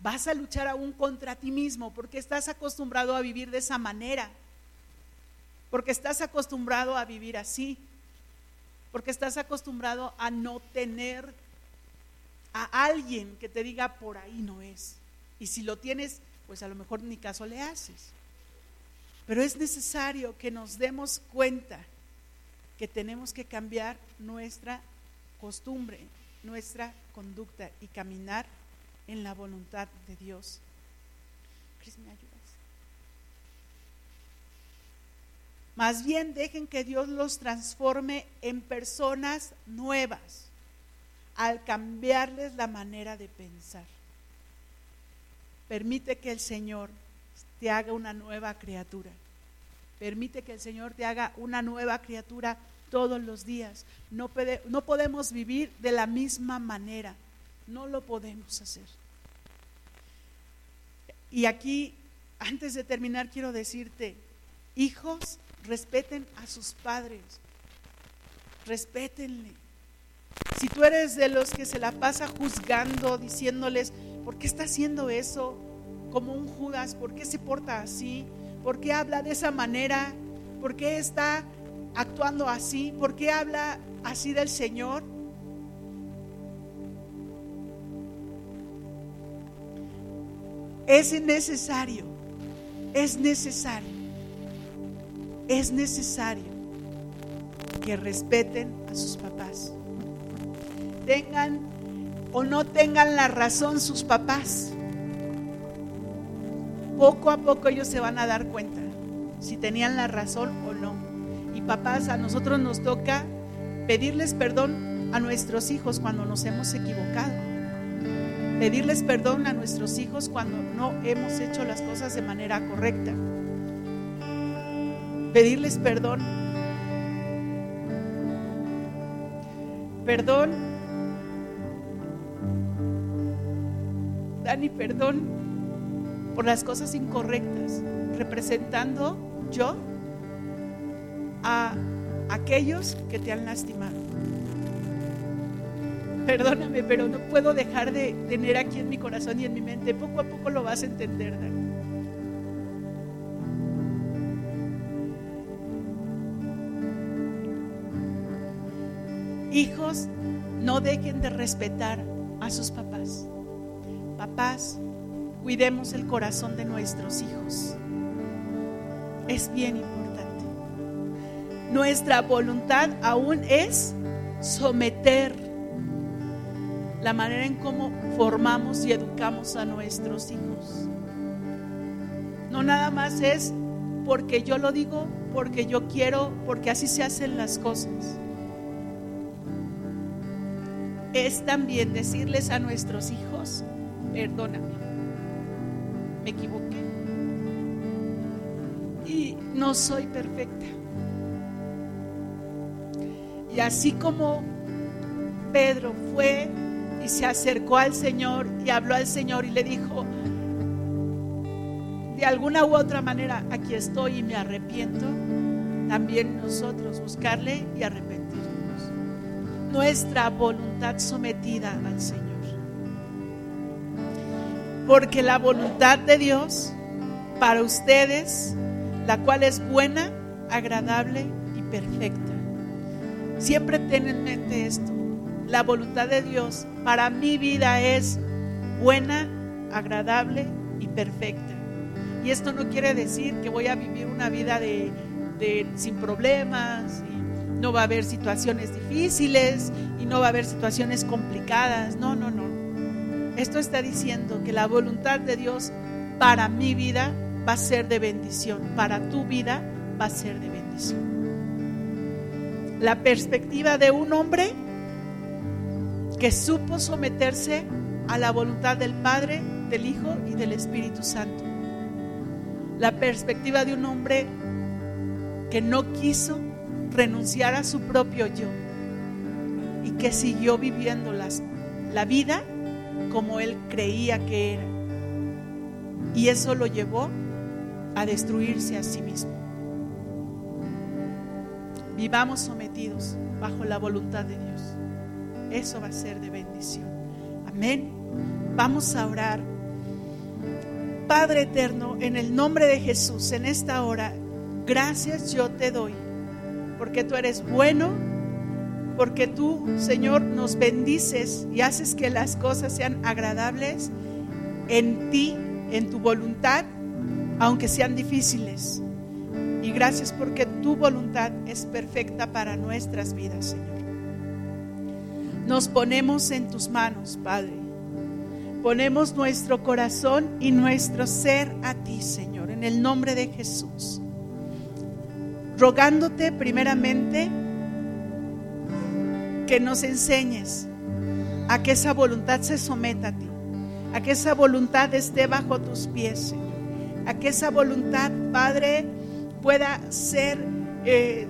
vas a luchar aún contra ti mismo porque estás acostumbrado a vivir de esa manera, porque estás acostumbrado a vivir así, porque estás acostumbrado a no tener a alguien que te diga por ahí no es. Y si lo tienes, pues a lo mejor ni caso le haces. Pero es necesario que nos demos cuenta que tenemos que cambiar nuestra costumbre, nuestra conducta y caminar en la voluntad de Dios. Cris, ¿me ayudas? Más bien dejen que Dios los transforme en personas nuevas al cambiarles la manera de pensar. Permite que el Señor te haga una nueva criatura. Permite que el Señor te haga una nueva criatura todos los días. No, no podemos vivir de la misma manera. No lo podemos hacer. Y aquí, antes de terminar, quiero decirte, hijos, respeten a sus padres. Respétenle. Si tú eres de los que se la pasa juzgando, diciéndoles, ¿por qué está haciendo eso? Como un Judas, ¿por qué se porta así? ¿Por qué habla de esa manera? ¿Por qué está actuando así? ¿Por qué habla así del Señor? Es necesario, es necesario, es necesario que respeten a sus papás tengan o no tengan la razón sus papás. Poco a poco ellos se van a dar cuenta si tenían la razón o no. Y papás, a nosotros nos toca pedirles perdón a nuestros hijos cuando nos hemos equivocado. Pedirles perdón a nuestros hijos cuando no hemos hecho las cosas de manera correcta. Pedirles perdón. Perdón Dani, perdón por las cosas incorrectas, representando yo a aquellos que te han lastimado. Perdóname, pero no puedo dejar de tener aquí en mi corazón y en mi mente. Poco a poco lo vas a entender, Dani. Hijos, no dejen de respetar a sus papás. Papás, cuidemos el corazón de nuestros hijos. Es bien importante. Nuestra voluntad aún es someter la manera en cómo formamos y educamos a nuestros hijos. No nada más es porque yo lo digo, porque yo quiero, porque así se hacen las cosas. Es también decirles a nuestros hijos, perdóname, me equivoqué. Y no soy perfecta. Y así como Pedro fue y se acercó al Señor y habló al Señor y le dijo, de alguna u otra manera, aquí estoy y me arrepiento, también nosotros buscarle y arrepentirnos. Nuestra voluntad sometida al Señor. Porque la voluntad de Dios para ustedes, la cual es buena, agradable y perfecta. Siempre ten en mente esto. La voluntad de Dios para mi vida es buena, agradable y perfecta. Y esto no quiere decir que voy a vivir una vida de, sin problemas, y no va a haber situaciones difíciles y no va a haber situaciones complicadas. No, no, no. Esto está diciendo que la voluntad de Dios para mi vida va a ser de bendición, para tu vida va a ser de bendición. La perspectiva de un hombre que supo someterse a la voluntad del Padre, del Hijo y del Espíritu Santo la perspectiva de un hombre que no quiso renunciar a su propio yo y que siguió viviendo las, la vida como él creía que era. Y eso lo llevó a destruirse a sí mismo. Vivamos sometidos bajo la voluntad de Dios. Eso va a ser de bendición. Amén. Vamos a orar. Padre eterno, en el nombre de Jesús, en esta hora, gracias yo te doy, porque tú eres bueno, porque tú, Señor, nos bendices y haces que las cosas sean agradables en ti, en tu voluntad, aunque sean difíciles. Y gracias porque tu voluntad es perfecta para nuestras vidas, Señor. Nos ponemos en tus manos, Padre Ponemos nuestro corazón y nuestro ser a ti, Señor, en el nombre de Jesús. Rogándote primeramente que nos enseñes a que esa voluntad se someta a ti, a que esa voluntad esté bajo tus pies, Señor, a que esa voluntad, Padre, pueda ser eh,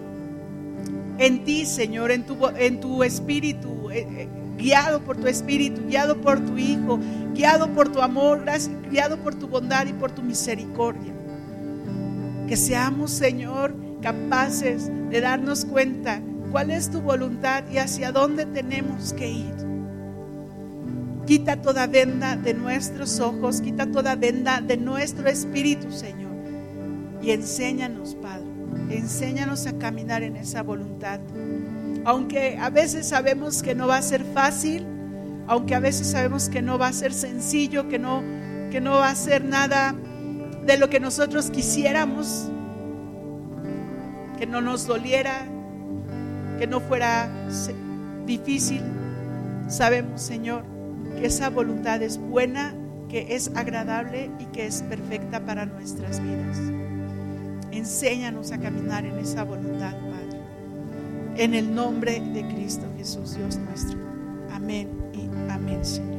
en ti, Señor, en tu, en tu espíritu. Eh, eh, guiado por tu espíritu, guiado por tu Hijo, guiado por tu amor, guiado por tu bondad y por tu misericordia. Que seamos, Señor, capaces de darnos cuenta cuál es tu voluntad y hacia dónde tenemos que ir. Quita toda venda de nuestros ojos, quita toda venda de nuestro espíritu, Señor. Y enséñanos, Padre, enséñanos a caminar en esa voluntad aunque a veces sabemos que no va a ser fácil, aunque a veces sabemos que no va a ser sencillo, que no, que no va a ser nada de lo que nosotros quisiéramos, que no nos doliera, que no fuera difícil. Sabemos, Señor, que esa voluntad es buena, que es agradable y que es perfecta para nuestras vidas. Enséñanos a caminar en esa voluntad, en el nombre de Cristo Jesús, Dios nuestro. Amén y amén, Señor.